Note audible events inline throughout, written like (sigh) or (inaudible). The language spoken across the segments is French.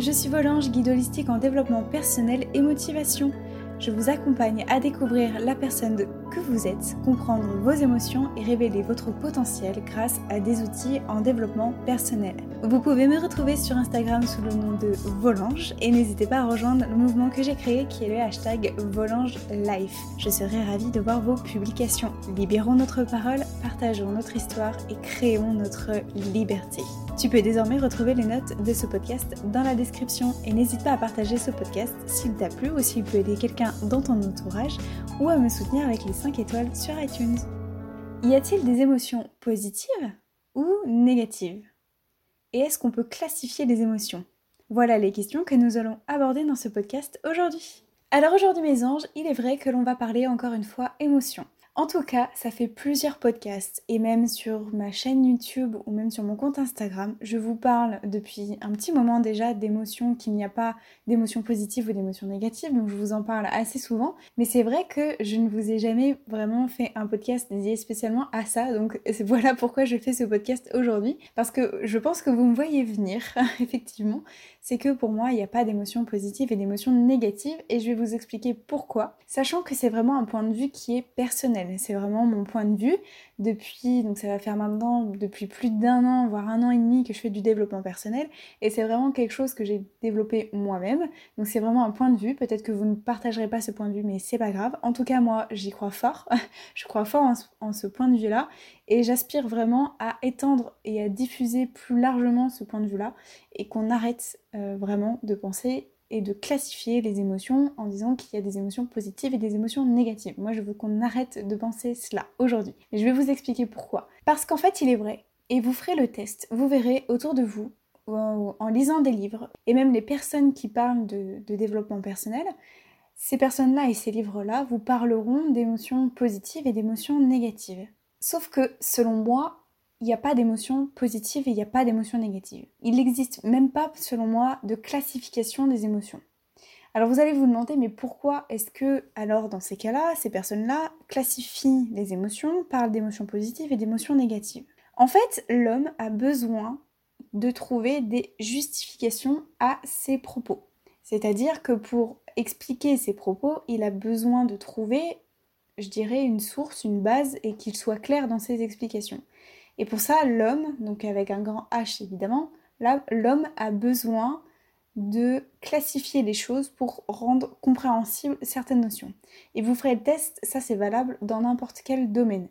je suis Volange, guide holistique en développement personnel et motivation. Je vous accompagne à découvrir la personne que vous êtes, comprendre vos émotions et révéler votre potentiel grâce à des outils en développement personnel. Vous pouvez me retrouver sur Instagram sous le nom de Volange et n'hésitez pas à rejoindre le mouvement que j'ai créé qui est le hashtag Volange Life. Je serai ravie de voir vos publications. Libérons notre parole, partageons notre histoire et créons notre liberté. Tu peux désormais retrouver les notes de ce podcast dans la description et n'hésite pas à partager ce podcast s'il t'a plu ou s'il peut aider quelqu'un dans ton entourage ou à me soutenir avec les 5 étoiles sur iTunes. Y a-t-il des émotions positives ou négatives? Et est-ce qu'on peut classifier les émotions? Voilà les questions que nous allons aborder dans ce podcast aujourd'hui. Alors aujourd'hui mes anges, il est vrai que l'on va parler encore une fois émotions. En tout cas, ça fait plusieurs podcasts et même sur ma chaîne YouTube ou même sur mon compte Instagram, je vous parle depuis un petit moment déjà d'émotions, qu'il n'y a pas d'émotions positives ou d'émotions négatives, donc je vous en parle assez souvent. Mais c'est vrai que je ne vous ai jamais vraiment fait un podcast dédié spécialement à ça, donc (laughs) voilà pourquoi je fais ce podcast aujourd'hui, parce que je pense que vous me voyez venir, (laughs) effectivement c'est que pour moi, il n'y a pas d'émotions positives et d'émotions négatives et je vais vous expliquer pourquoi, sachant que c'est vraiment un point de vue qui est personnel. C'est vraiment mon point de vue depuis, donc ça va faire maintenant depuis plus d'un an, voire un an et demi que je fais du développement personnel et c'est vraiment quelque chose que j'ai développé moi-même. Donc c'est vraiment un point de vue. Peut-être que vous ne partagerez pas ce point de vue, mais c'est pas grave. En tout cas, moi, j'y crois fort. (laughs) je crois fort en ce point de vue-là et j'aspire vraiment à étendre et à diffuser plus largement ce point de vue-là et qu'on arrête euh, vraiment de penser et de classifier les émotions en disant qu'il y a des émotions positives et des émotions négatives. Moi, je veux qu'on arrête de penser cela aujourd'hui. Et je vais vous expliquer pourquoi. Parce qu'en fait, il est vrai, et vous ferez le test, vous verrez autour de vous, en lisant des livres, et même les personnes qui parlent de, de développement personnel, ces personnes-là et ces livres-là vous parleront d'émotions positives et d'émotions négatives. Sauf que, selon moi, il n'y a pas d'émotion positive et il n'y a pas d'émotion négative. Il n'existe même pas, selon moi, de classification des émotions. Alors vous allez vous demander, mais pourquoi est-ce que, alors dans ces cas-là, ces personnes-là classifient les émotions, parlent d'émotions positives et d'émotions négatives? En fait, l'homme a besoin de trouver des justifications à ses propos. C'est-à-dire que pour expliquer ses propos, il a besoin de trouver, je dirais, une source, une base et qu'il soit clair dans ses explications. Et pour ça, l'homme, donc avec un grand H évidemment, l'homme a besoin de classifier les choses pour rendre compréhensibles certaines notions. Et vous ferez le test, ça c'est valable dans n'importe quel domaine.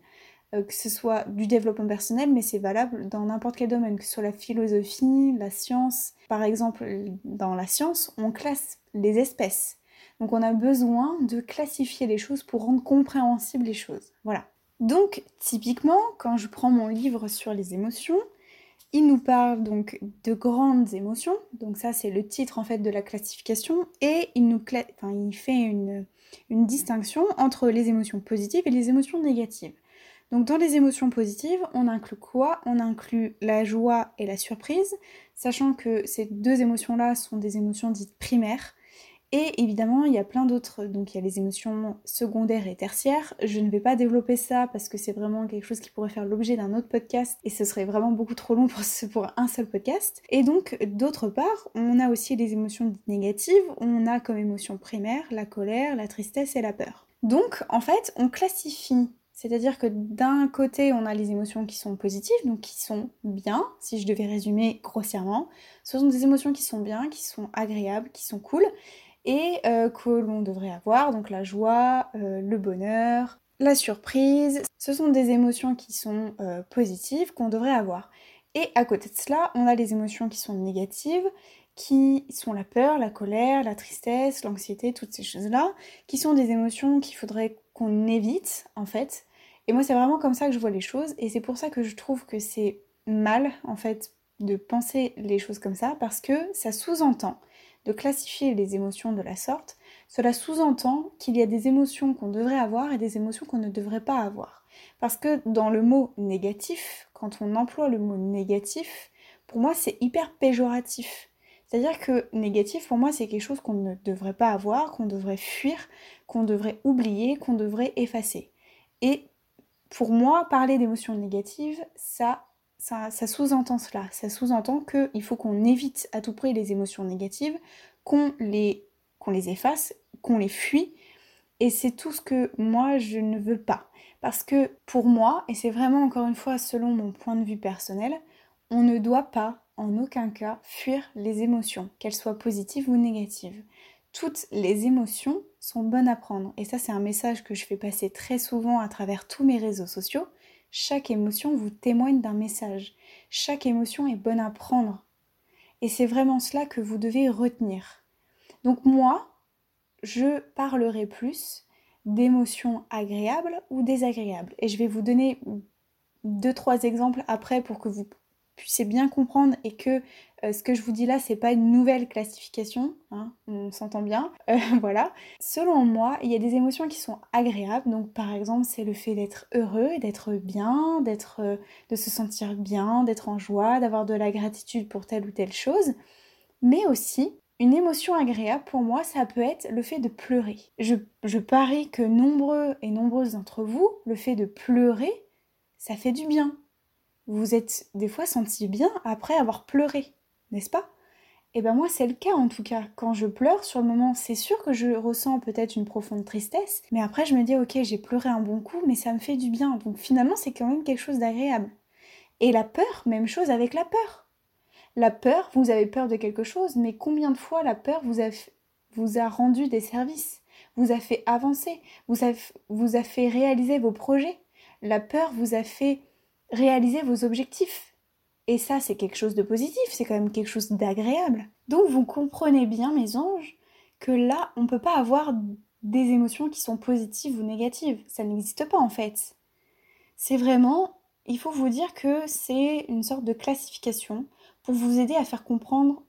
Euh, que ce soit du développement personnel, mais c'est valable dans n'importe quel domaine, que ce soit la philosophie, la science. Par exemple, dans la science, on classe les espèces. Donc on a besoin de classifier les choses pour rendre compréhensibles les choses. Voilà. Donc, typiquement, quand je prends mon livre sur les émotions, il nous parle donc de grandes émotions, donc ça c'est le titre en fait de la classification, et il, nous fait une distinction entre les émotions positives et les émotions négatives. Donc dans les émotions positives, on inclut quoi? On inclut la joie et la surprise, sachant que ces deux émotions-là sont des émotions dites primaires, et évidemment, il y a plein d'autres, donc il y a les émotions secondaires et tertiaires. Je ne vais pas développer ça parce que c'est vraiment quelque chose qui pourrait faire l'objet d'un autre podcast et ce serait vraiment beaucoup trop long pour, un seul podcast. Et donc, d'autre part, on a aussi les émotions négatives. On a comme émotion primaire la colère, la tristesse et la peur. Donc, en fait, on classifie c'est-à-dire que d'un côté, on a les émotions qui sont positives, donc qui sont bien, si je devais résumer grossièrement. Ce sont des émotions qui sont bien, qui sont agréables, qui sont cool et euh, que l'on devrait avoir, donc la joie, euh, le bonheur, la surprise. Ce sont des émotions qui sont euh, positives qu'on devrait avoir. Et à côté de cela, on a les émotions qui sont négatives, qui sont la peur, la colère, la tristesse, l'anxiété, toutes ces choses-là, qui sont des émotions qu'il faudrait qu'on évite en fait. Et moi, c'est vraiment comme ça que je vois les choses, et c'est pour ça que je trouve que c'est mal en fait de penser les choses comme ça, parce que ça sous-entend de classifier les émotions de la sorte, cela sous-entend qu'il y a des émotions qu'on devrait avoir et des émotions qu'on ne devrait pas avoir. Parce que dans le mot négatif, quand on emploie le mot négatif, pour moi c'est hyper péjoratif. C'est-à-dire que négatif, pour moi, c'est quelque chose qu'on ne devrait pas avoir, qu'on devrait fuir, qu'on devrait oublier, qu'on devrait effacer. Et pour moi, parler d'émotions négatives, ça ça, sous-entend cela. Ça sous-entend qu'il faut qu'on évite à tout prix les émotions négatives, qu'on les, qu'on les efface, qu'on les fuit. Et c'est tout ce que moi, je ne veux pas. Parce que pour moi, et c'est vraiment encore une fois selon mon point de vue personnel, on ne doit pas en aucun cas fuir les émotions, qu'elles soient positives ou négatives. Toutes les émotions sont bonnes à prendre. Et ça, c'est un message que je fais passer très souvent à travers tous mes réseaux sociaux. Chaque émotion vous témoigne d'un message. Chaque émotion est bonne à prendre. Et c'est vraiment cela que vous devez retenir. Donc moi, je parlerai plus d'émotions agréables ou désagréables. Et je vais vous donner deux, trois exemples après pour que vous puissiez bien comprendre et que euh, ce que je vous dis là, c'est pas une nouvelle classification, hein, on s'entend bien. Euh, (laughs) voilà. Selon moi, il y a des émotions qui sont agréables. Donc, par exemple, c'est le fait d'être heureux, d'être bien, d'être, euh, de se sentir bien, d'être en joie, d'avoir de la gratitude pour telle ou telle chose. Mais aussi, une émotion agréable pour moi, ça peut être le fait de pleurer. Je, je parie que nombreux et nombreuses d'entre vous, le fait de pleurer, ça fait du bien. Vous êtes des fois senti bien après avoir pleuré, n'est-ce pas? Eh bien moi c'est le cas en tout cas. Quand je pleure sur le moment, c'est sûr que je ressens peut-être une profonde tristesse, mais après je me dis ok j'ai pleuré un bon coup, mais ça me fait du bien. Donc finalement c'est quand même quelque chose d'agréable. Et la peur, même chose avec la peur. La peur, vous avez peur de quelque chose, mais combien de fois la peur vous a, vous a rendu des services, vous a fait avancer, vous a, vous a fait réaliser vos projets? La peur vous a fait réaliser vos objectifs. Et ça, c'est quelque chose de positif, c'est quand même quelque chose d'agréable. Donc vous comprenez bien, mes anges, que là, on ne peut pas avoir des émotions qui sont positives ou négatives. Ça n'existe pas en fait. C'est vraiment, il faut vous dire que c'est une sorte de classification pour vous aider à faire comprendre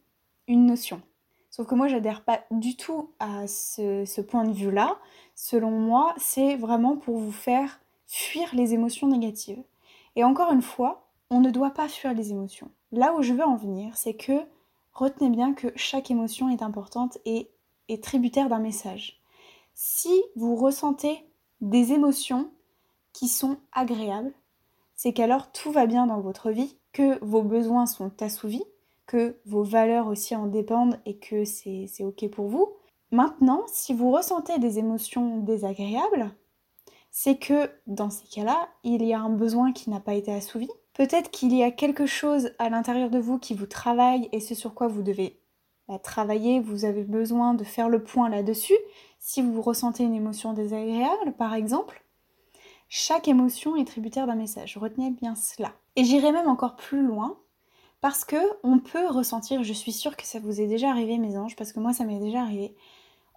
une notion. Sauf que moi, j'adhère pas du tout à ce, point de vue-là. Selon moi, c'est vraiment pour vous faire fuir les émotions négatives. Et encore une fois, on ne doit pas fuir les émotions. Là où je veux en venir, c'est que retenez bien que chaque émotion est importante et est tributaire d'un message. Si vous ressentez des émotions qui sont agréables, c'est qu'alors tout va bien dans votre vie que vos besoins sont assouvis, que vos valeurs aussi en dépendent et que c'est OK pour vous. Maintenant, si vous ressentez des émotions désagréables, c'est que dans ces cas-là, il y a un besoin qui n'a pas été assouvi. Peut-être qu'il y a quelque chose à l'intérieur de vous qui vous travaille et ce sur quoi vous devez travailler, vous avez besoin de faire le point là-dessus. Si vous ressentez une émotion désagréable, par exemple, chaque émotion est tributaire d'un message. Retenez bien cela. Et j'irai même encore plus loin parce que on peut ressentir, je suis sûre que ça vous est déjà arrivé mes anges parce que moi ça m'est déjà arrivé.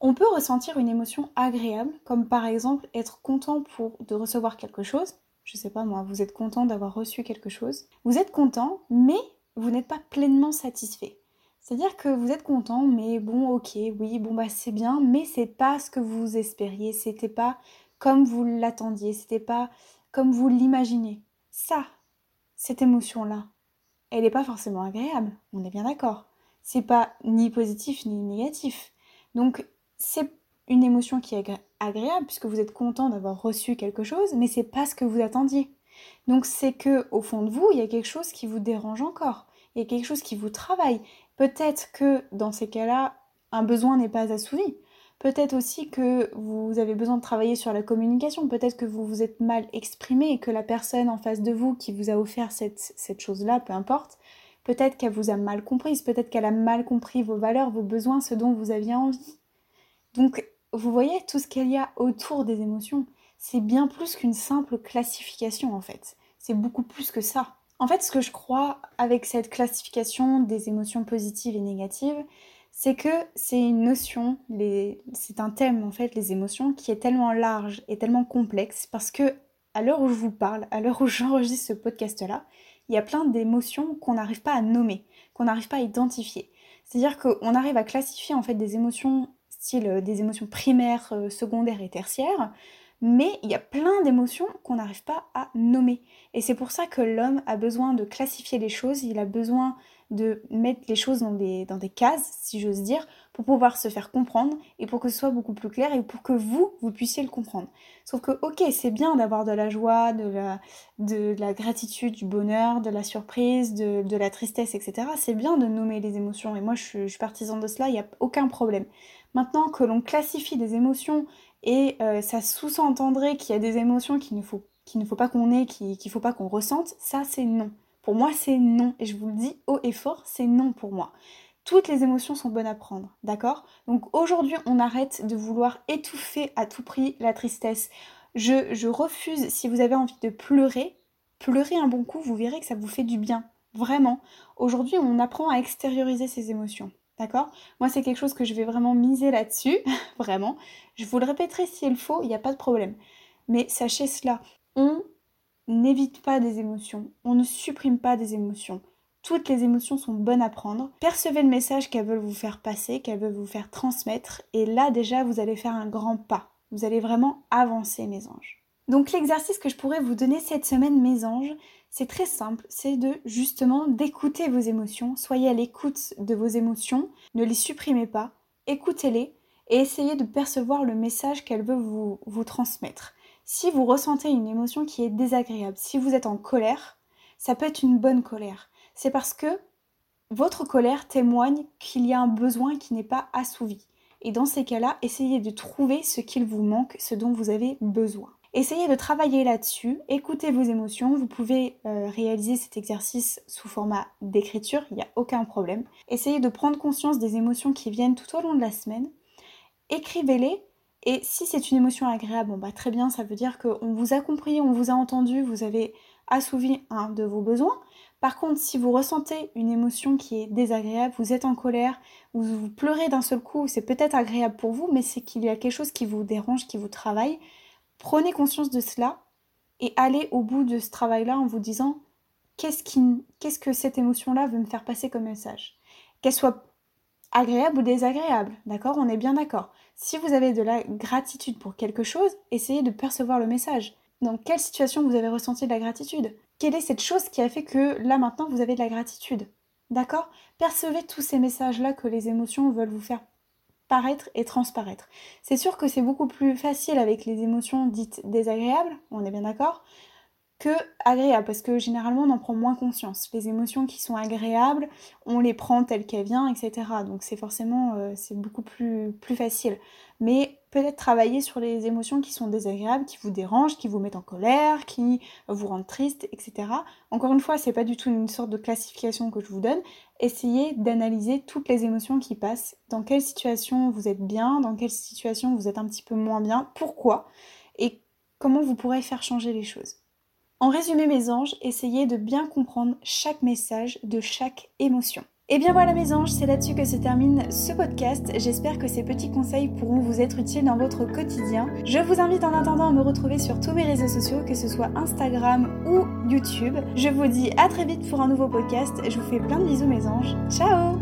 On peut ressentir une émotion agréable comme par exemple être content de recevoir quelque chose. Je sais pas moi, vous êtes content d'avoir reçu quelque chose. Vous êtes content mais vous n'êtes pas pleinement satisfait. C'est-à-dire que vous êtes content, mais bon, ok, oui, bon bah c'est bien, mais c'est pas ce que vous espériez, c'était pas comme vous l'attendiez, c'était pas comme vous l'imaginez. Ça, cette émotion-là, elle n'est pas forcément agréable, on est bien d'accord. C'est pas ni positif ni négatif. Donc, c'est une émotion qui est agréable puisque vous êtes content d'avoir reçu quelque chose, mais c'est pas ce que vous attendiez. Donc, c'est que au fond de vous, il y a quelque chose qui vous dérange encore. Il y a quelque chose qui vous travaille. Peut-être que dans ces cas-là, un besoin n'est pas assouvi. Peut-être aussi que vous avez besoin de travailler sur la communication, peut-être que vous vous êtes mal exprimé et que la personne en face de vous qui vous a offert cette, cette chose-là, peu importe, peut-être qu'elle vous a mal comprise, peut-être qu'elle a mal compris vos valeurs, vos besoins, ce dont vous aviez envie. Donc, vous voyez tout ce qu'il y a autour des émotions. C'est bien plus qu'une simple classification en fait. C'est beaucoup plus que ça. En fait, ce que je crois avec cette classification des émotions positives et négatives, c'est que c'est une notion, c'est un thème en fait, les émotions, qui est tellement large et tellement complexe parce que à l'heure où je vous parle, à l'heure où j'enregistre ce podcast-là, il y a plein d'émotions qu'on n'arrive pas à nommer, qu'on n'arrive pas à identifier. C'est-à-dire qu'on arrive à classifier en fait des émotions, style euh, des émotions primaires, euh, secondaires et tertiaires, mais il y a plein d'émotions qu'on n'arrive pas à nommer. Et c'est pour ça que l'homme a besoin de classifier les choses, il a besoin de mettre les choses dans des, dans des cases, si j'ose dire, pour pouvoir se faire comprendre et pour que ce soit beaucoup plus clair et pour que vous, vous puissiez le comprendre. Sauf que, ok, c'est bien d'avoir de la joie, de la, de la gratitude, du bonheur, de la surprise, de, de la tristesse, etc. C'est bien de nommer les émotions et moi je suis, je suis partisan de cela, il n'y a aucun problème. Maintenant que l'on classifie des émotions et euh, ça sous-entendrait qu'il y a des émotions qu'il ne faut, pas qu'on ait, qu'il ne faut pas qu'on ressente, ça c'est non. Pour moi, c'est non. Et je vous le dis haut et fort, c'est non pour moi. Toutes les émotions sont bonnes à prendre, d'accord? Donc aujourd'hui, on arrête de vouloir étouffer à tout prix la tristesse. Je, je refuse, si vous avez envie de pleurer, pleurer un bon coup, vous verrez que ça vous fait du bien. Vraiment. Aujourd'hui, on apprend à extérioriser ses émotions. D'accord? Moi, c'est quelque chose que je vais vraiment miser là-dessus. (laughs) vraiment. Je vous le répéterai s'il faut, il n'y a pas de problème. Mais sachez cela. On n'évite pas des émotions, on ne supprime pas des émotions. Toutes les émotions sont bonnes à prendre. Percevez le message qu'elles veulent vous faire passer, qu'elles veulent vous faire transmettre, et là déjà vous allez faire un grand pas. Vous allez vraiment avancer, mes anges. Donc l'exercice que je pourrais vous donner cette semaine, mes anges, c'est très simple, c'est de justement d'écouter vos émotions. Soyez à l'écoute de vos émotions, ne les supprimez pas, écoutez-les et essayez de percevoir le message qu'elles veulent vous, vous transmettre. Si vous ressentez une émotion qui est désagréable, si vous êtes en colère, ça peut être une bonne colère. C'est parce que votre colère témoigne qu'il y a un besoin qui n'est pas assouvi. Et dans ces cas-là, essayez de trouver ce qu'il vous manque, ce dont vous avez besoin. Essayez de travailler là-dessus, écoutez vos émotions, vous pouvez euh, réaliser cet exercice sous format d'écriture, il n'y a aucun problème. Essayez de prendre conscience des émotions qui viennent tout au long de la semaine, écrivez-les et si c'est une émotion agréable, bon bah très bien, ça veut dire qu'on vous a compris, on vous a entendu, vous avez assouvi un de vos besoins. Par contre, si vous ressentez une émotion qui est désagréable, vous êtes en colère, vous, vous pleurez d'un seul coup, c'est peut-être agréable pour vous, mais c'est qu'il y a quelque chose qui vous dérange, qui vous travaille. Prenez conscience de cela et allez au bout de ce travail-là en vous disant qu'est-ce, que cette émotion-là veut me faire passer comme message? Qu'elle soit agréable ou désagréable, d'accord? On est bien d'accord. Si vous avez de la gratitude pour quelque chose, essayez de percevoir le message. Dans quelle situation vous avez ressenti de la gratitude? Quelle est cette chose qui a fait que là maintenant vous avez de la gratitude? D'accord? Percevez tous ces messages-là que les émotions veulent vous faire et transparaître. C'est sûr que c'est beaucoup plus facile avec les émotions dites désagréables, on est bien d'accord, que agréable parce que généralement on en prend moins conscience. Les émotions qui sont agréables, on les prend telles qu'elles viennent, etc. Donc c'est forcément euh, c'est beaucoup plus, plus facile. Mais peut-être travailler sur les émotions qui sont désagréables, qui vous dérangent, qui vous mettent en colère, qui vous rendent triste, etc. Encore une fois, c'est pas du tout une sorte de classification que je vous donne. Essayez d'analyser toutes les émotions qui passent. Dans quelle situation vous êtes bien, dans quelle situation vous êtes un petit peu moins bien, pourquoi, et comment vous pourrez faire changer les choses. En résumé mes anges, essayez de bien comprendre chaque message de chaque émotion. Et bien voilà mes anges, c'est là-dessus que se termine ce podcast. J'espère que ces petits conseils pourront vous être utiles dans votre quotidien. Je vous invite en attendant à me retrouver sur tous mes réseaux sociaux, que ce soit Instagram ou YouTube. Je vous dis à très vite pour un nouveau podcast. Je vous fais plein de bisous mes anges. Ciao